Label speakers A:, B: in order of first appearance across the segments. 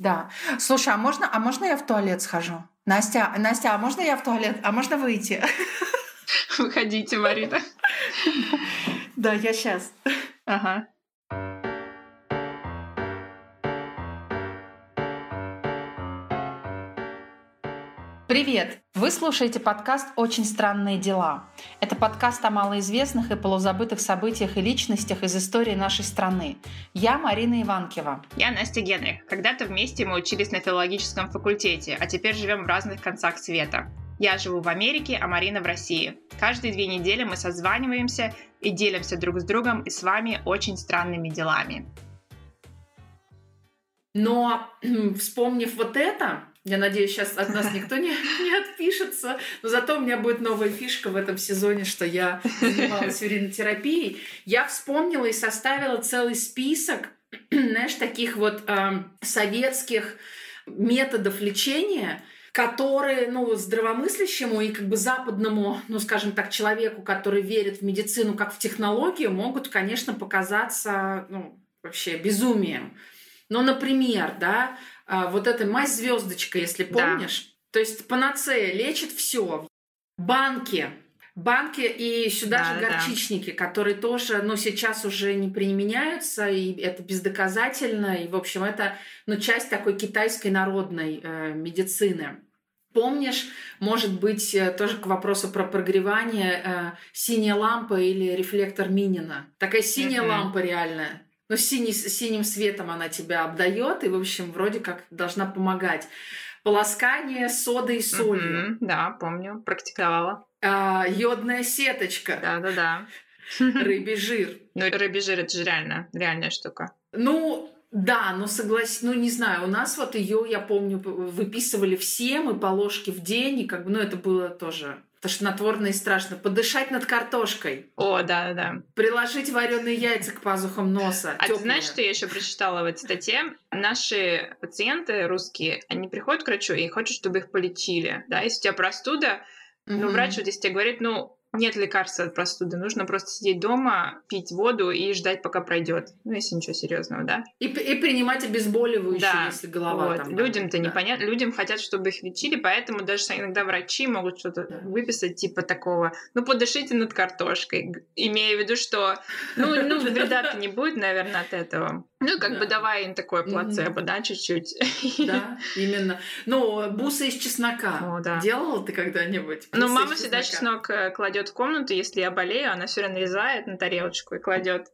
A: Да. Слушай, а можно, а можно я в туалет схожу? Настя, Настя, а можно я в туалет? А можно выйти?
B: Выходите, Марина.
A: Да, я сейчас.
B: Ага.
A: Привет! Вы слушаете подкаст «Очень странные дела». Это подкаст о малоизвестных и полузабытых событиях и личностях из истории нашей страны. Я Марина Иванкива.
B: Я Настя Генрих. Когда-то вместе мы учились на филологическом факультете, а теперь живем в разных концах света. Я живу в Америке, а Марина в России. Каждые две недели мы созваниваемся и делимся друг с другом и с вами очень странными делами.
A: Но вспомнив вот это, я надеюсь, сейчас от нас никто не, не отпишется. Но зато у меня будет новая фишка в этом сезоне, что я занималась уринотерапией. Я вспомнила и составила целый список, знаешь, таких вот э, советских методов лечения, которые, ну, здравомыслящему и как бы западному, ну, скажем так, человеку, который верит в медицину как в технологию, могут, конечно, показаться, ну, вообще безумием. Ну, например, да, вот эта мазь звездочка, если помнишь. Да. То есть панацея лечит все. Банки, банки и сюда да, же горчичники, да. которые тоже, ну, сейчас уже не применяются, и это бездоказательно, и, в общем, это, ну, часть такой китайской народной э, медицины. Помнишь, может быть, э, тоже к вопросу про прогревание, э, синяя лампа или рефлектор Минина. Такая синяя mm-hmm. лампа реальная но синий, синим светом она тебя обдает, и, в общем, вроде как должна помогать. Полоскание содой и солью.
B: Mm-hmm, да, помню, практиковала.
A: А, йодная сеточка.
B: Да-да-да.
A: Рыбий жир.
B: Ну, рыбий жир это же реально, реальная штука.
A: Ну, да, ну согласен, ну не знаю, у нас вот ее, я помню, выписывали все мы по ложке в день, и как бы, ну это было тоже тошнотворно и страшно. Подышать над картошкой.
B: О, да, да.
A: Приложить вареные яйца к пазухам носа.
B: А ты знаешь, что я еще прочитала в этой статье? Наши пациенты русские, они приходят к врачу и хотят, чтобы их полечили. Да, если у тебя простуда, mm-hmm. ну, врач вот если тебе говорит, ну, нет лекарства от простуды, нужно просто сидеть дома, пить воду и ждать, пока пройдет. Ну, если ничего серьезного, да.
A: И, и принимать обезболивающие, да. если голова вот.
B: там. Людям-то да. непонятно, людям хотят, чтобы их лечили, поэтому даже иногда врачи могут что-то да. выписать типа такого. Ну, подышите над картошкой, имея в виду, что ну, ну вреда-то не будет, наверное, от этого. Ну, как да. бы давай им такое плацебо, mm-hmm. да, чуть-чуть.
A: Да, именно. Ну, бусы из чеснока. О, да. Делала ты когда-нибудь?
B: Ну, мама всегда чеснок э, кладет в комнату, если я болею, она все нарезает на тарелочку и кладет.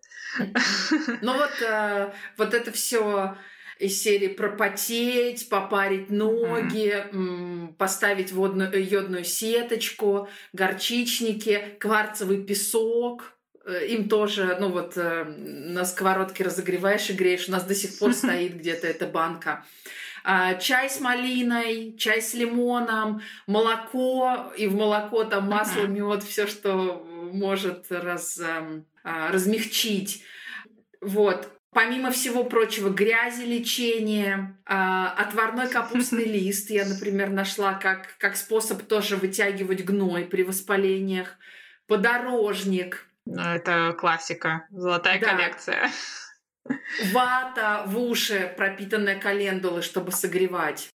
A: Ну вот, э, вот это все из серии пропотеть, попарить ноги, mm-hmm. поставить водную, йодную сеточку, горчичники, кварцевый песок – Э, им тоже, ну вот э, на сковородке разогреваешь и греешь. У нас до сих пор стоит где-то эта банка. А, чай с малиной, чай с лимоном, молоко, и в молоко там масло, мед, все, что может раз, эм, а, размягчить. Вот. Помимо всего прочего, грязи лечения, а, отварной капустный лист я, например, нашла как, как способ тоже вытягивать гной при воспалениях, подорожник,
B: это классика, золотая да. коллекция.
A: Вата в уши, пропитанная календулой, чтобы согревать.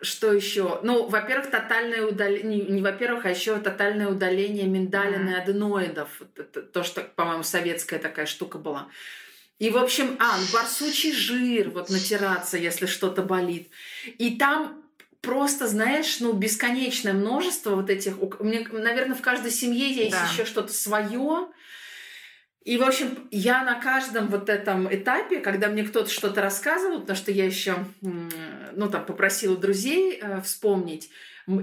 A: Что еще? Ну, во-первых, тотальное удаление, не, не во-первых, а еще тотальное удаление миндалин и аденоидов. Это, то, что, по-моему, советская такая штука была. И, в общем, а, ну, барсучий жир, вот натираться, если что-то болит. И там просто, знаешь, ну, бесконечное множество вот этих... У меня, наверное, в каждой семье есть да. еще что-то свое. И, в общем, я на каждом вот этом этапе, когда мне кто-то что-то рассказывал, потому что я еще, ну, там, попросила друзей э, вспомнить,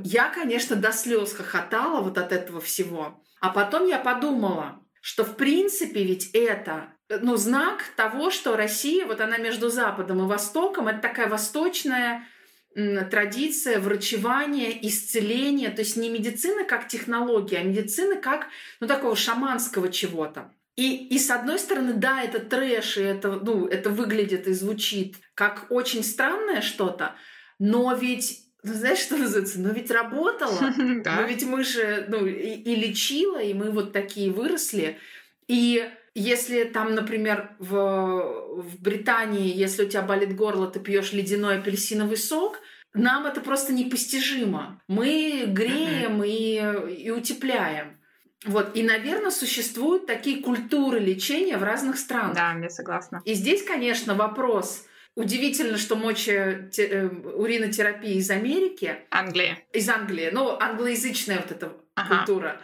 A: я, конечно, до слез хохотала вот от этого всего. А потом я подумала, что, в принципе, ведь это э, ну, знак того, что Россия, вот она между Западом и Востоком, это такая восточная традиция врачевания, исцеления, то есть не медицина как технология, а медицина как ну, такого шаманского чего-то. И, и с одной стороны, да, это трэш, и это, ну, это выглядит и звучит как очень странное что-то, но ведь ну, знаешь, что называется? Но ведь работало. Да. Но ведь мы же ну, и, и лечила, и мы вот такие выросли. И если там, например, в, в Британии, если у тебя болит горло, ты пьешь ледяной апельсиновый сок, нам это просто непостижимо. Мы греем и, и утепляем. Вот, и, наверное, существуют такие культуры лечения в разных странах.
B: Да, я согласна.
A: И здесь, конечно, вопрос. Удивительно, что моча э, уринотерапия из Америки.
B: Англии.
A: Из Англии. Ну, англоязычная вот эта ага. культура.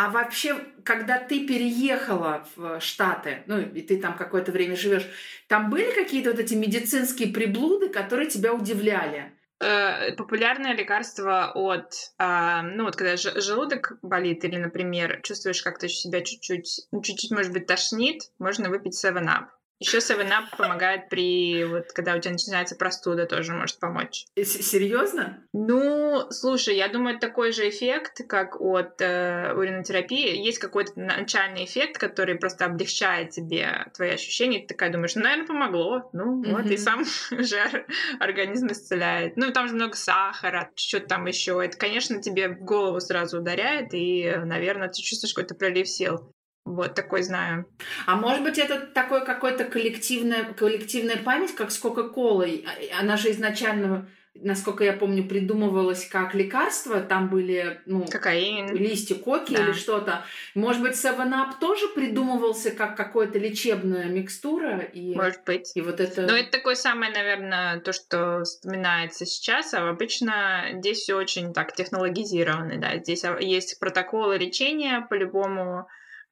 A: А вообще, когда ты переехала в Штаты, ну и ты там какое-то время живешь, там были какие-то вот эти медицинские приблуды, которые тебя удивляли?
B: Э, популярное лекарство от, э, ну вот когда желудок болит или, например, чувствуешь как-то себя чуть-чуть, ну, чуть-чуть, может быть, тошнит, можно выпить 7-Up. Еще 7-Up помогает при, вот, когда у тебя начинается простуда, тоже может помочь.
A: Серьезно?
B: Ну, слушай, я думаю, это такой же эффект, как от э, уринотерапии. Есть какой-то начальный эффект, который просто облегчает тебе твои ощущения. Ты такая думаешь, ну, наверное, помогло. Ну, mm-hmm. вот, и сам же организм исцеляет. Ну, там же много сахара, что-то там еще. Это, конечно, тебе в голову сразу ударяет, и, наверное, ты чувствуешь какой-то пролив сил. Вот такой знаю.
A: А может быть, это такой какой-то коллективная, коллективная память, как с Кока-Колой. А, она же изначально, насколько я помню, придумывалась как лекарство. Там были ну,
B: Кокаин.
A: листья коки да. или что-то. Может быть, 7-Up тоже придумывался как какая-то лечебная микстура? И,
B: может быть.
A: И вот это...
B: Но это такое самое, наверное, то, что вспоминается сейчас. А обычно здесь все очень так технологизировано. Да? Здесь есть протоколы лечения по-любому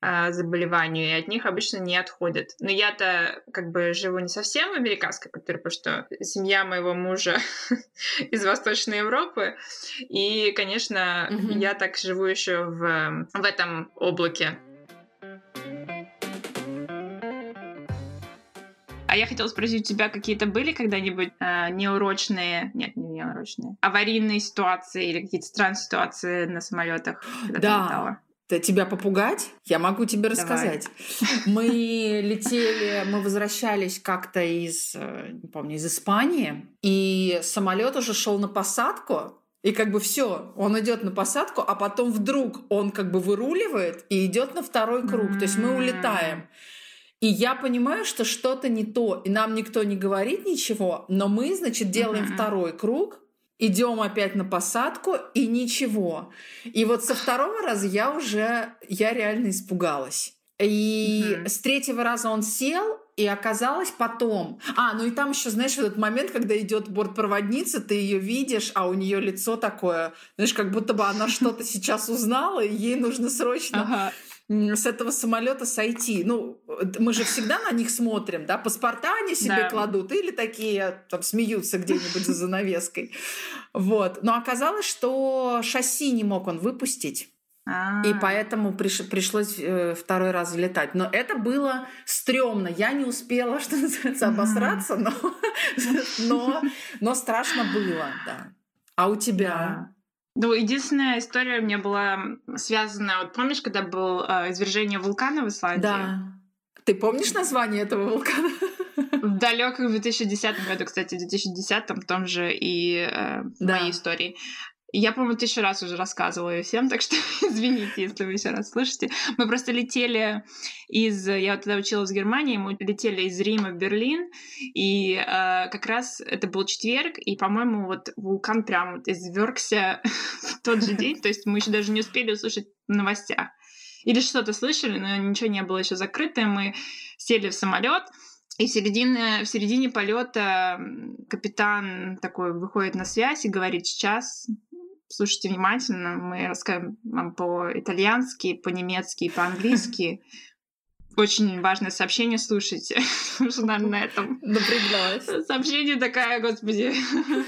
B: а, заболеванию, и от них обычно не отходят. Но я-то как бы живу не совсем в американской культуре, потому что семья моего мужа из Восточной Европы, и, конечно, mm-hmm. я так живу еще в, в этом облаке. А я хотела спросить, у тебя какие-то были когда-нибудь э, неурочные, нет, не неурочные, аварийные ситуации или какие-то странные ситуации на самолетах?
A: Да, тебя попугать? Я могу тебе рассказать. Давай. Мы летели, мы возвращались как-то из, э, не помню, из Испании, и самолет уже шел на посадку, и как бы все, он идет на посадку, а потом вдруг он как бы выруливает и идет на второй круг. То есть мы улетаем. И я понимаю, что что-то не то, и нам никто не говорит ничего, но мы, значит, делаем второй круг, идем опять на посадку, и ничего. И вот со второго раза я уже, я реально испугалась. И mm-hmm. с третьего раза он сел, и оказалось потом. А, ну и там еще, знаешь, этот момент, когда идет бортпроводница, ты ее видишь, а у нее лицо такое, знаешь, как будто бы она что-то сейчас узнала, и ей нужно срочно с этого самолета сойти. Ну, мы же всегда на них смотрим, да, паспорта они себе да. кладут или такие там смеются где-нибудь за занавеской. Вот. Но оказалось, что шасси не мог он выпустить. И а. поэтому приш, пришлось э, второй раз летать. Но это было стрёмно. Я не успела, что называется, обосраться, но, но, но страшно было, да. А у тебя?
B: Ну, единственная история у меня была связана... Вот помнишь, когда был э, извержение вулкана в Исландии?
A: Да. Ты помнишь название этого вулкана?
B: В далеком 2010 году, кстати, в 2010 в том же и э, в да. моей истории. Я, по-моему, тысячу раз уже рассказывала ее всем, так что извините, если вы еще раз слышите. Мы просто летели из... Я вот тогда училась в Германии, мы летели из Рима в Берлин, и э, как раз это был четверг, и, по-моему, вот вулкан прям вот извергся в тот же день, то есть мы еще даже не успели услышать в новостях. Или что-то слышали, но ничего не было еще закрыто, мы сели в самолет, и в середине, в середине полета капитан такой выходит на связь и говорит, сейчас слушайте внимательно, мы расскажем вам по-итальянски, по-немецки, по-английски. Очень важное сообщение, слушайте. Что на этом.
A: Напряглась.
B: Сообщение такая, господи,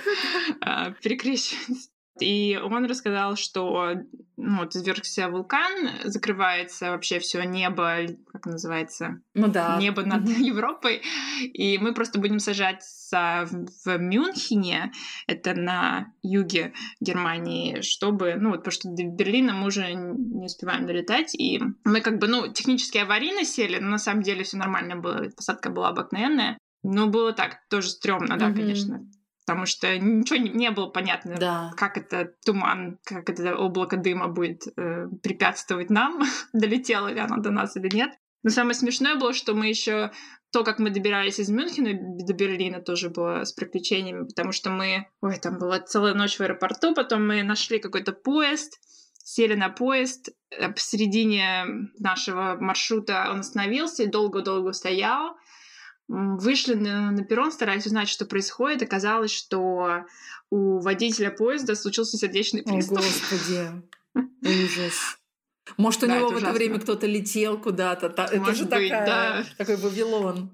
B: а, перекрещивается. И он рассказал, что ну, вот извергся вулкан, закрывается вообще все небо, как называется?
A: Ну да.
B: Небо над mm-hmm. Европой. И мы просто будем сажаться в, Мюнхене, это на юге Германии, чтобы, ну вот, потому что до Берлина мы уже не успеваем долетать. И мы как бы, ну, технически аварийно сели, но на самом деле все нормально было, посадка была обыкновенная. Ну, было так, тоже стрёмно, да, mm-hmm. конечно потому что ничего не, не было понятно,
A: да.
B: как это туман, как это облако дыма будет э, препятствовать нам, долетело ли оно до нас или нет. Но самое смешное было, что мы еще то, как мы добирались из Мюнхена до Берлина, тоже было с приключениями, потому что мы... Ой, там была целая ночь в аэропорту, потом мы нашли какой-то поезд, сели на поезд, э, посередине нашего маршрута он остановился и долго-долго стоял. Вышли на, на перрон, старались узнать, что происходит. Оказалось, что у водителя поезда случился сердечный приступ.
A: О, Господи, ужас. Может, у да, него в это время кто-то летел куда-то. Это Может же быть, такая, да. такой Вавилон.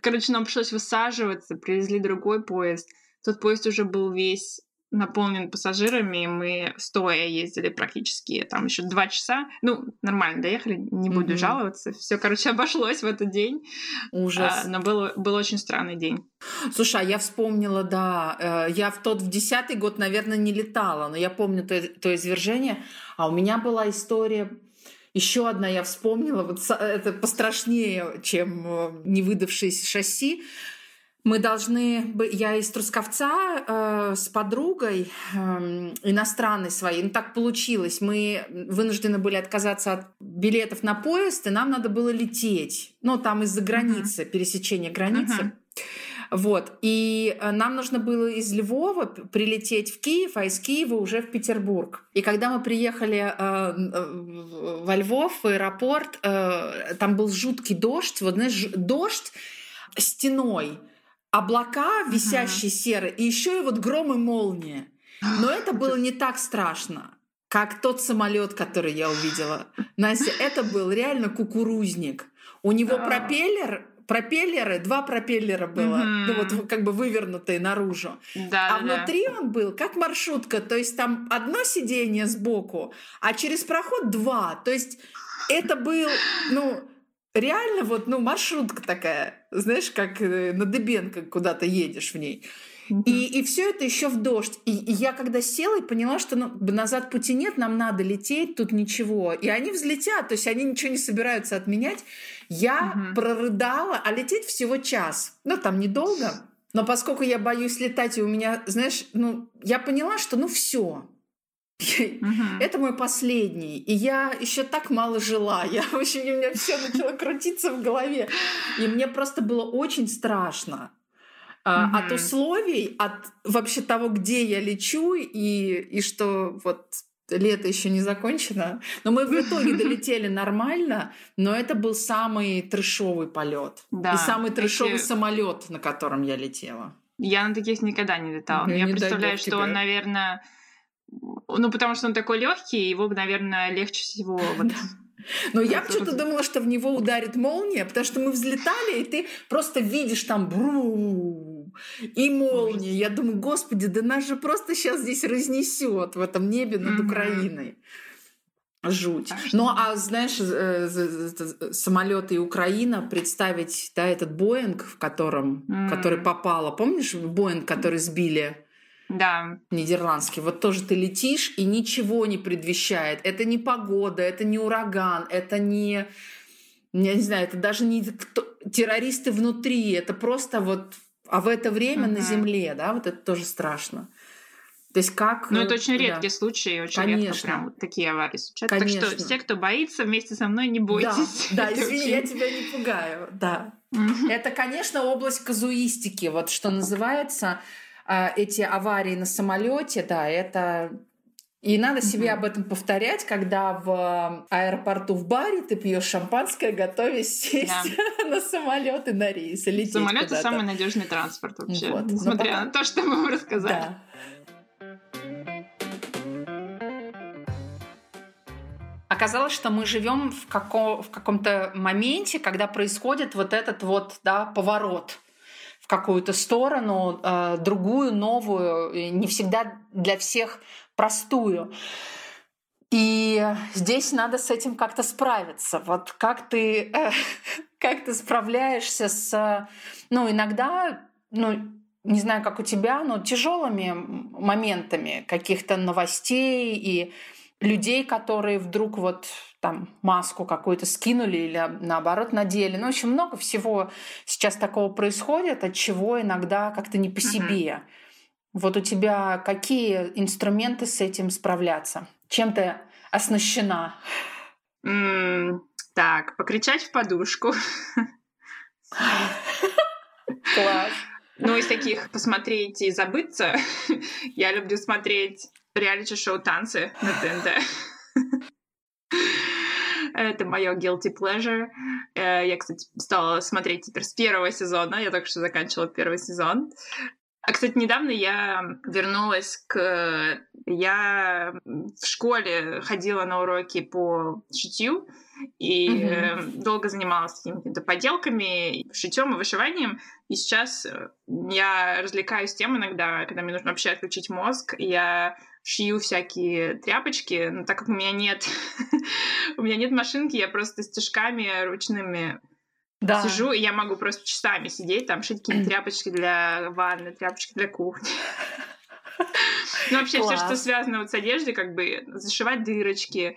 B: Короче, нам пришлось высаживаться, привезли другой поезд. Тот поезд уже был весь наполнен пассажирами, мы стоя ездили практически там еще два часа. Ну, нормально доехали, не буду mm-hmm. жаловаться. Все, короче, обошлось в этот день. Ужас. А, но был, был очень странный день.
A: Слушай, а я вспомнила, да, э, я в тот, в десятый год, наверное, не летала, но я помню то, то извержение. А у меня была история еще одна я вспомнила, вот это пострашнее, чем э, невыдавшееся шасси. Мы должны... Я из Трусковца э, с подругой э, иностранной своей. Ну, так получилось. Мы вынуждены были отказаться от билетов на поезд, и нам надо было лететь. Ну, там из-за границы, uh-huh. пересечения границы. Uh-huh. Вот. И э, нам нужно было из Львова прилететь в Киев, а из Киева уже в Петербург. И когда мы приехали э, во Львов, в аэропорт, э, там был жуткий дождь. Вот, знаешь, дождь стеной облака висящие uh-huh. серые, и еще и вот гром и молния. Но это было не так страшно, как тот самолет, который я увидела. Настя, это был реально кукурузник. У него пропеллер пропеллеры, два пропеллера было, mm-hmm. ну вот как бы вывернутые наружу. Да, а да, внутри да. он был как маршрутка, то есть там одно сиденье сбоку, а через проход два. То есть это был, ну, реально вот, ну, маршрутка такая, знаешь, как э, на Дебенко куда-то едешь в ней. И, и все это еще в дождь. И, и я когда села и поняла, что ну, назад пути нет, нам надо лететь, тут ничего. И они взлетят, то есть они ничего не собираются отменять. Я угу. прорыдала, а лететь всего час. Ну, там недолго. Но поскольку я боюсь летать, и у меня, знаешь, ну, я поняла, что ну все, это мой последний. И я еще так мало жила. Я, в общем, у меня все начало крутиться в голове. И мне просто было очень страшно. А, от условий, от вообще того, где я лечу, и, и что вот лето еще не закончено. Но мы в итоге долетели нормально, но это был самый трешовый полет. Да, и самый трешовый эти... самолет, на котором я летела.
B: Я на таких никогда не летала. Я, я представляю, что он, наверное, ну, потому что он такой легкий, его, наверное, легче всего вот
A: но я почему-то думала, что в него ударит молния, потому что мы взлетали, и ты просто видишь там бру и молния. Я думаю, господи, да нас же просто сейчас здесь разнесет в этом небе над Украиной. Жуть. Ну, а знаешь, э, самолеты и Украина, представить, да, этот Боинг, в котором, который попало, помнишь, Боинг, который сбили
B: да.
A: Нидерландский. Вот тоже ты летишь, и ничего не предвещает. Это не погода, это не ураган, это не... Я не знаю, это даже не террористы внутри, это просто вот... А в это время uh-huh. на Земле, да, вот это тоже страшно. То есть как...
B: Ну, это очень редкие да. случаи, очень Конечно. редко прям вот такие аварии случаются. Конечно. Так что все, кто боится, вместе со мной не бойтесь.
A: Да, да извини, я тебя не пугаю, да. Это, конечно, область казуистики, вот что называется. А, эти аварии на самолете, да, это и надо себе об этом повторять, когда в аэропорту в баре ты пьешь шампанское, готовясь сесть да. на самолет и на рейс. И
B: Самолет это самый надежный транспорт вообще. Вот. Несмотря пока... на то, что мы вам рассказали. Да.
A: Оказалось, что мы живем в, како... в каком-то моменте, когда происходит вот этот вот да, поворот в какую-то сторону, э, другую, новую, не всегда для всех простую. И здесь надо с этим как-то справиться. Вот как ты, э, как ты справляешься с, ну, иногда, ну, не знаю, как у тебя, но тяжелыми моментами каких-то новостей и людей, которые вдруг вот там маску какую-то скинули или наоборот надели. Ну, очень много всего сейчас такого происходит, от чего иногда как-то не по себе. Uh-huh. Вот у тебя какие инструменты с этим справляться? Чем ты оснащена?
B: Mm, Так, покричать в подушку.
A: Класс.
B: Ну, из таких посмотреть и забыться, я люблю смотреть реалити-шоу «Танцы» на ТНТ. Это мое guilty pleasure. Э, я, кстати, стала смотреть теперь с первого сезона. Я только что заканчивала первый сезон. А, кстати, недавно я вернулась к... Я в школе ходила на уроки по шитью и mm-hmm. долго занималась какими-то поделками, шитьем и вышиванием. И сейчас э, я развлекаюсь тем иногда, когда мне нужно вообще отключить мозг, я шью всякие тряпочки, но так как у меня нет, у меня нет машинки, я просто стежками ручными да. сижу, и я могу просто часами сидеть, там шить какие-то тряпочки для ванны, тряпочки для кухни. Ну, вообще, все, что связано вот с одеждой, как бы зашивать дырочки,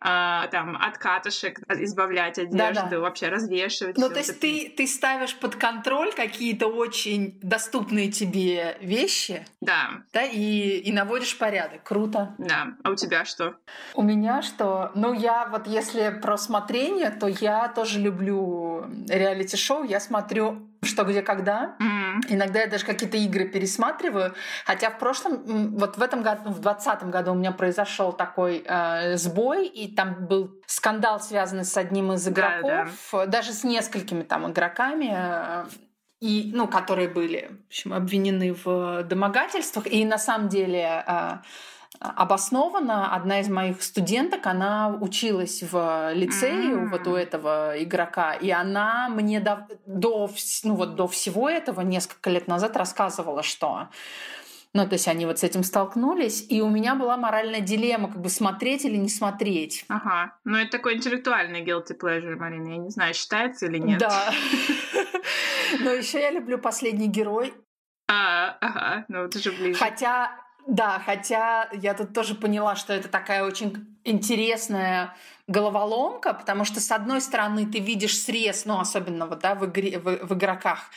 B: а, там от катышек избавлять одежду, да, да. вообще развешивать.
A: Ну, то есть ты, ты ставишь под контроль какие-то очень доступные тебе вещи.
B: Да.
A: Да, и, и наводишь порядок. Круто.
B: Да. А у тебя что?
A: У меня что? Ну, я вот если про смотрение, то я тоже люблю реалити-шоу. Я смотрю что, где, когда. Mm-hmm. Иногда я даже какие-то игры пересматриваю. Хотя в прошлом, вот в этом году, в двадцатом году у меня произошел такой э, сбой, и там был скандал, связанный с одним из игроков, да, да. даже с несколькими там игроками. Э, и, ну, которые были в общем, обвинены в домогательствах. И на самом деле э, обоснованно. Одна из моих студенток, она училась в лицее mm-hmm. вот у этого игрока, и она мне до, до, ну, вот до всего этого несколько лет назад рассказывала, что ну, то есть они вот с этим столкнулись, и у меня была моральная дилемма, как бы смотреть или не смотреть.
B: Ага. Ну, это такой интеллектуальный guilty pleasure, Марина. Я не знаю, считается или нет.
A: Да. Но еще я люблю «Последний герой».
B: А, ага, ну это же ближе.
A: Хотя да, хотя я тут тоже поняла, что это такая очень интересная головоломка, потому что, с одной стороны, ты видишь срез, ну, особенно вот, да, в, игре, в, в игроках,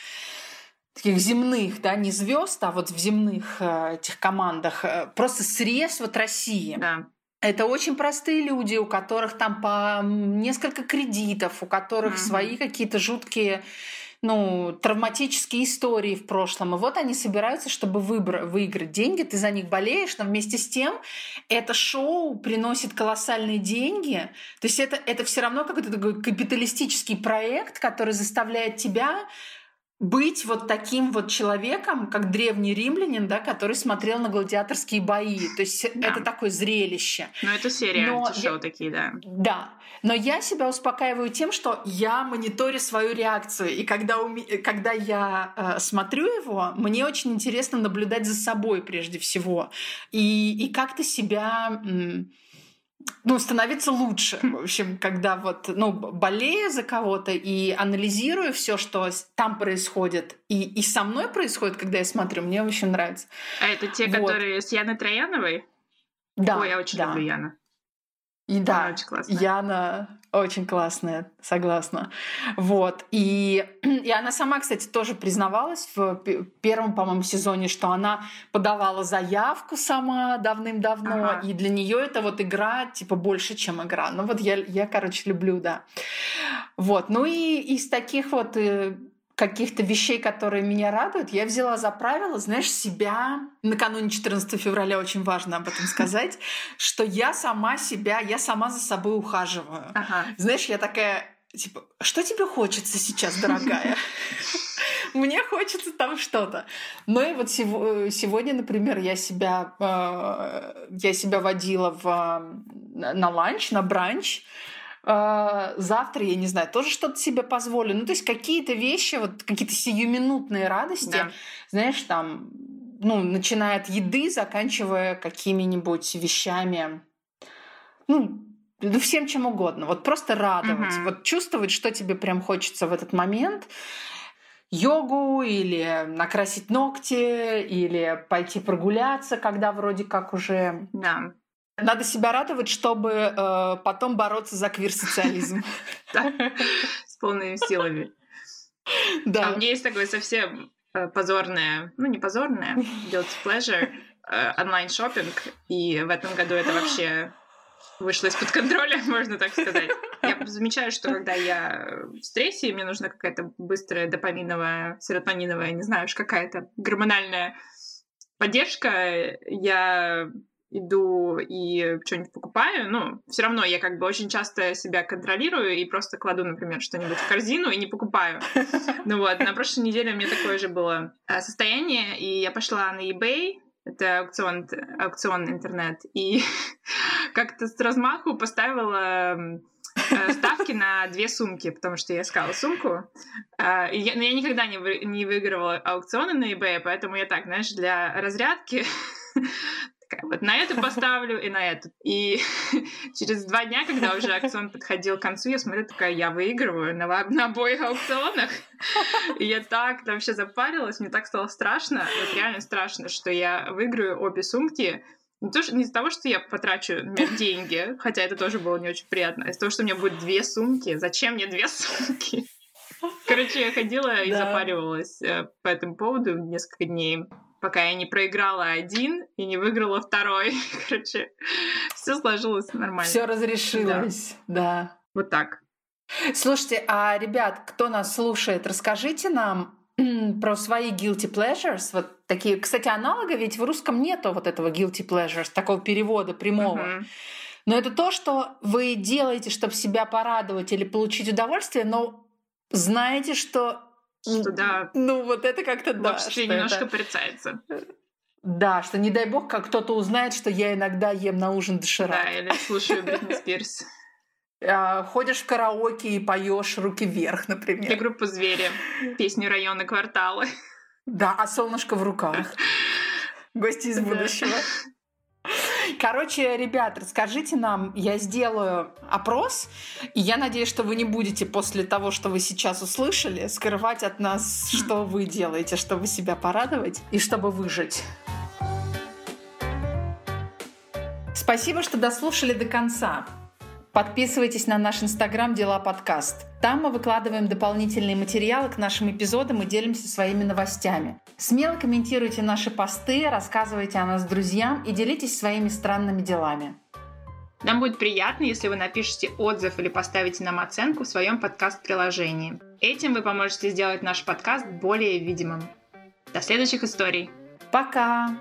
A: таких земных, да, не звезд, а вот в земных э, этих командах, э, просто срез вот России.
B: Да.
A: Это очень простые люди, у которых там по несколько кредитов, у которых mm-hmm. свои какие-то жуткие ну, травматические истории в прошлом. И вот они собираются, чтобы выбор, выиграть деньги. Ты за них болеешь, но вместе с тем это шоу приносит колоссальные деньги. То есть это, это все равно какой-то такой капиталистический проект, который заставляет тебя быть вот таким вот человеком, как древний римлянин, да, который смотрел на гладиаторские бои. То есть да. это такое зрелище.
B: Ну, это серия шоу такие, да.
A: Да. Но я себя успокаиваю тем, что я мониторю свою реакцию. И когда, у... когда я э, смотрю его, мне очень интересно наблюдать за собой прежде всего. И, и как-то себя... М- ну, становиться лучше. В общем, когда вот, ну, болею за кого-то и анализирую все, что там происходит, и, и со мной происходит, когда я смотрю, мне очень нравится.
B: А это те, вот. которые с Яной Трояновой?
A: Да.
B: Ой, я очень
A: да.
B: люблю Яна.
A: И да, очень классная. Яна очень классная, согласна. Вот. И, и она сама, кстати, тоже признавалась в первом, по-моему, сезоне, что она подавала заявку сама давным-давно, ага. и для нее это вот игра, типа, больше, чем игра. Ну вот я, я короче, люблю, да. Вот. Ну и из таких вот э, каких-то вещей, которые меня радуют, я взяла за правило, знаешь, себя... Накануне 14 февраля очень важно об этом сказать, что я сама себя, я сама за собой ухаживаю.
B: Ага.
A: Знаешь, я такая, типа, что тебе хочется сейчас, дорогая? Мне хочется там что-то. Ну и вот сегодня, например, я себя, э, я себя водила в, на ланч, на бранч, завтра, я не знаю, тоже что-то себе позволю. Ну, то есть какие-то вещи, вот какие-то сиюминутные радости, да. знаешь, там, ну, начиная от еды, заканчивая какими-нибудь вещами, ну, ну, всем чем угодно. Вот просто радовать, угу. вот чувствовать, что тебе прям хочется в этот момент йогу или накрасить ногти или пойти прогуляться, когда вроде как уже
B: да.
A: Надо себя радовать, чтобы э, потом бороться за квир-социализм.
B: С полными силами. Да. А у меня есть такое совсем э, позорное, ну не позорное, guilty pleasure, э, онлайн-шоппинг. И в этом году это вообще вышло из-под контроля, можно так сказать. Я замечаю, что когда я в стрессе, мне нужна какая-то быстрая допаминовая, серотониновая, не знаю уж какая-то гормональная поддержка, я иду и что-нибудь покупаю, ну, все равно я как бы очень часто себя контролирую и просто кладу, например, что-нибудь в корзину и не покупаю. Ну вот, на прошлой неделе у меня такое же было а, состояние, и я пошла на eBay, это аукцион, аукционный интернет, и как-то с размаху поставила э, ставки на две сумки, потому что я искала сумку. Я, но я никогда не, вы, не выигрывала аукционы на eBay, поэтому я так, знаешь, для разрядки вот на эту поставлю и на эту. И через два дня, когда уже аукцион подходил к концу, я смотрю, такая, я выигрываю на, на обоих аукционах. И я так вообще запарилась, мне так стало страшно, вот реально страшно, что я выиграю обе сумки, не, то, что, не из-за того, что я потрачу деньги, хотя это тоже было не очень приятно, а из-за того, что у меня будет две сумки. Зачем мне две сумки? Короче, я ходила и да. запаривалась э, по этому поводу несколько дней пока я не проиграла один и не выиграла второй. Короче, все сложилось нормально.
A: Все разрешилось, да. да.
B: Вот так.
A: Слушайте, а ребят, кто нас слушает, расскажите нам про свои guilty pleasures. Вот такие, кстати, аналога ведь в русском нету вот этого guilty pleasures, такого перевода прямого. Uh-huh. Но это то, что вы делаете, чтобы себя порадовать или получить удовольствие, но знаете, что
B: что да.
A: Ну, вот это как-то да.
B: Вообще немножко это... порицается.
A: Да, что не дай бог, как кто-то узнает, что я иногда ем на ужин доширак.
B: Да, или слушаю Бритни Спирс.
A: А, ходишь в караоке и поешь руки вверх, например.
B: Или группу «Звери», песню района кварталы.
A: Да, а солнышко в руках. Гости из будущего. Короче, ребят, расскажите нам, я сделаю опрос, и я надеюсь, что вы не будете после того, что вы сейчас услышали, скрывать от нас, что вы делаете, чтобы себя порадовать и чтобы выжить. Спасибо, что дослушали до конца. Подписывайтесь на наш инстаграм «Дела подкаст». Там мы выкладываем дополнительные материалы к нашим эпизодам и делимся своими новостями. Смело комментируйте наши посты, рассказывайте о нас друзьям и делитесь своими странными делами.
B: Нам будет приятно, если вы напишите отзыв или поставите нам оценку в своем подкаст-приложении. Этим вы поможете сделать наш подкаст более видимым. До следующих историй.
A: Пока!